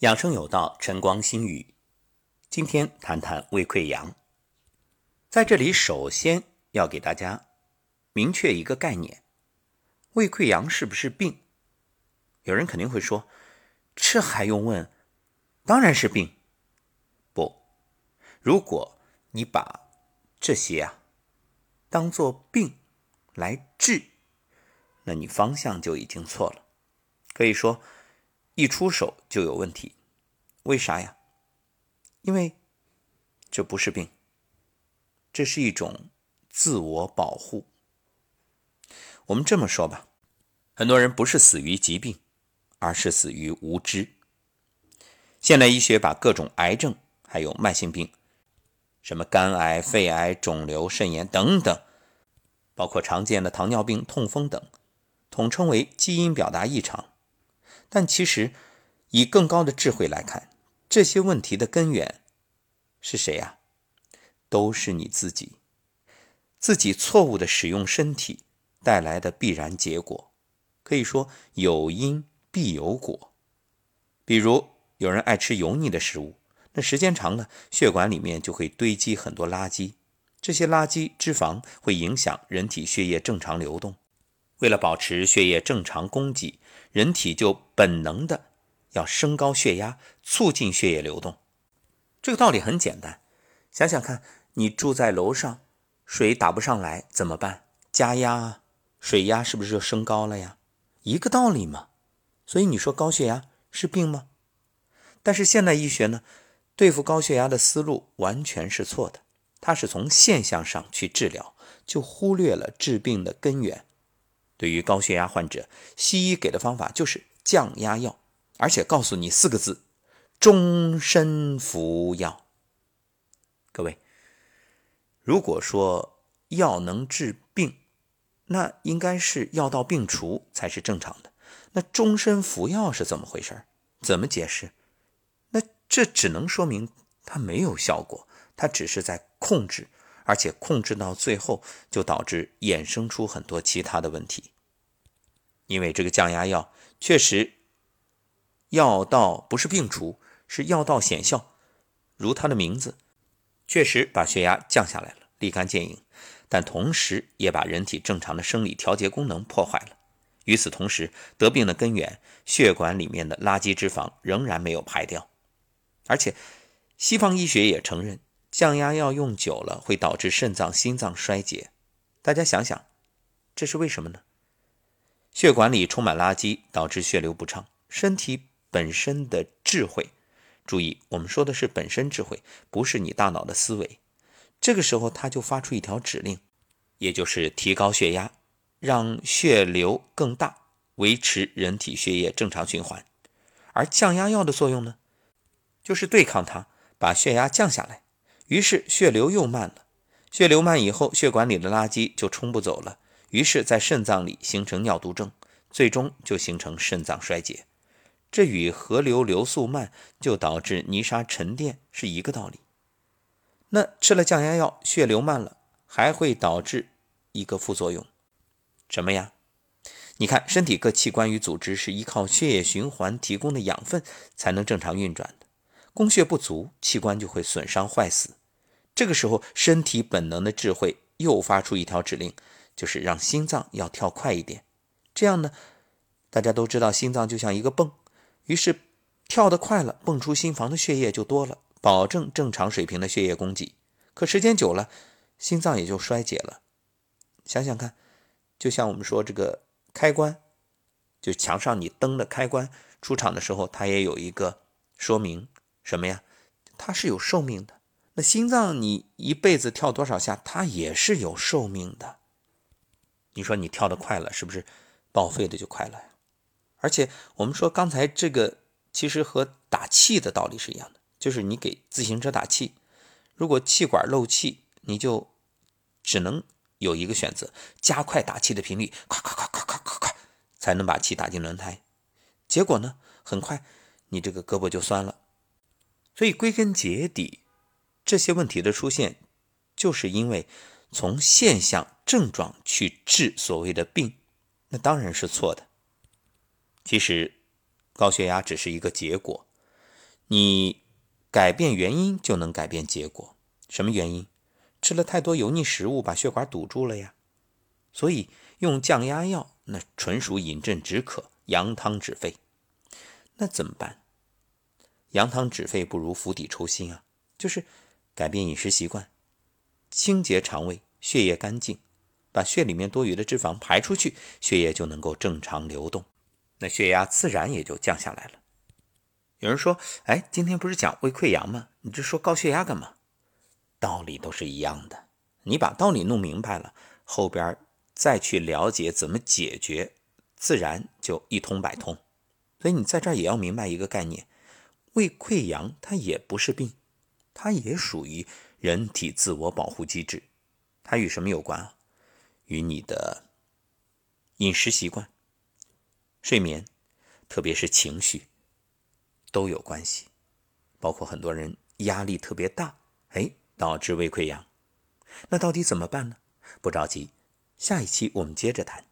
养生有道，晨光心语。今天谈谈胃溃疡。在这里，首先要给大家明确一个概念：胃溃疡是不是病？有人肯定会说，这还用问？当然是病。不，如果你把这些啊当做病来治，那你方向就已经错了。可以说。一出手就有问题，为啥呀？因为这不是病，这是一种自我保护。我们这么说吧，很多人不是死于疾病，而是死于无知。现代医学把各种癌症还有慢性病，什么肝癌、肺癌、肿瘤、肾炎等等，包括常见的糖尿病、痛风等，统称为基因表达异常。但其实，以更高的智慧来看，这些问题的根源是谁呀？都是你自己，自己错误的使用身体带来的必然结果。可以说有因必有果。比如有人爱吃油腻的食物，那时间长了，血管里面就会堆积很多垃圾，这些垃圾脂肪会影响人体血液正常流动。为了保持血液正常供给，人体就本能的要升高血压，促进血液流动。这个道理很简单，想想看，你住在楼上，水打不上来怎么办？加压啊，水压是不是就升高了呀？一个道理嘛。所以你说高血压是病吗？但是现代医学呢，对付高血压的思路完全是错的，它是从现象上去治疗，就忽略了治病的根源。对于高血压患者，西医给的方法就是降压药，而且告诉你四个字：终身服药。各位，如果说药能治病，那应该是药到病除才是正常的。那终身服药是怎么回事？怎么解释？那这只能说明它没有效果，它只是在控制。而且控制到最后，就导致衍生出很多其他的问题。因为这个降压药确实药到不是病除，是药到显效，如它的名字，确实把血压降下来了，立竿见影。但同时也把人体正常的生理调节功能破坏了。与此同时，得病的根源血管里面的垃圾脂肪仍然没有排掉。而且，西方医学也承认。降压药用久了会导致肾脏、心脏衰竭，大家想想，这是为什么呢？血管里充满垃圾，导致血流不畅。身体本身的智慧，注意，我们说的是本身智慧，不是你大脑的思维。这个时候，它就发出一条指令，也就是提高血压，让血流更大，维持人体血液正常循环。而降压药的作用呢，就是对抗它，把血压降下来。于是血流又慢了，血流慢以后，血管里的垃圾就冲不走了，于是，在肾脏里形成尿毒症，最终就形成肾脏衰竭。这与河流流速慢就导致泥沙沉淀是一个道理。那吃了降压药，血流慢了，还会导致一个副作用，什么呀？你看，身体各器官与组织是依靠血液循环提供的养分才能正常运转的，供血不足，器官就会损伤坏死。这个时候，身体本能的智慧又发出一条指令，就是让心脏要跳快一点。这样呢，大家都知道，心脏就像一个泵，于是跳得快了，泵出心房的血液就多了，保证正常水平的血液供给。可时间久了，心脏也就衰竭了。想想看，就像我们说这个开关，就墙上你灯的开关，出厂的时候它也有一个说明，什么呀？它是有寿命的。心脏你一辈子跳多少下，它也是有寿命的。你说你跳得快了，是不是报废的就快了呀？而且我们说刚才这个其实和打气的道理是一样的，就是你给自行车打气，如果气管漏气，你就只能有一个选择，加快打气的频率，快快快快快快快，才能把气打进轮胎。结果呢，很快你这个胳膊就酸了。所以归根结底。这些问题的出现，就是因为从现象症状去治所谓的病，那当然是错的。其实，高血压只是一个结果，你改变原因就能改变结果。什么原因？吃了太多油腻食物，把血管堵住了呀。所以用降压药，那纯属饮鸩止渴、扬汤止沸。那怎么办？扬汤止沸不如釜底抽薪啊！就是改变饮食习惯，清洁肠胃，血液干净，把血里面多余的脂肪排出去，血液就能够正常流动，那血压自然也就降下来了。有人说：“哎，今天不是讲胃溃疡吗？你这说高血压干嘛？”道理都是一样的，你把道理弄明白了，后边再去了解怎么解决，自然就一通百通。所以你在这儿也要明白一个概念：胃溃疡它也不是病，它也属于人体自我保护机制。它与什么有关啊？与你的饮食习惯、睡眠，特别是情绪。都有关系，包括很多人压力特别大，哎，导致胃溃疡。那到底怎么办呢？不着急，下一期我们接着谈。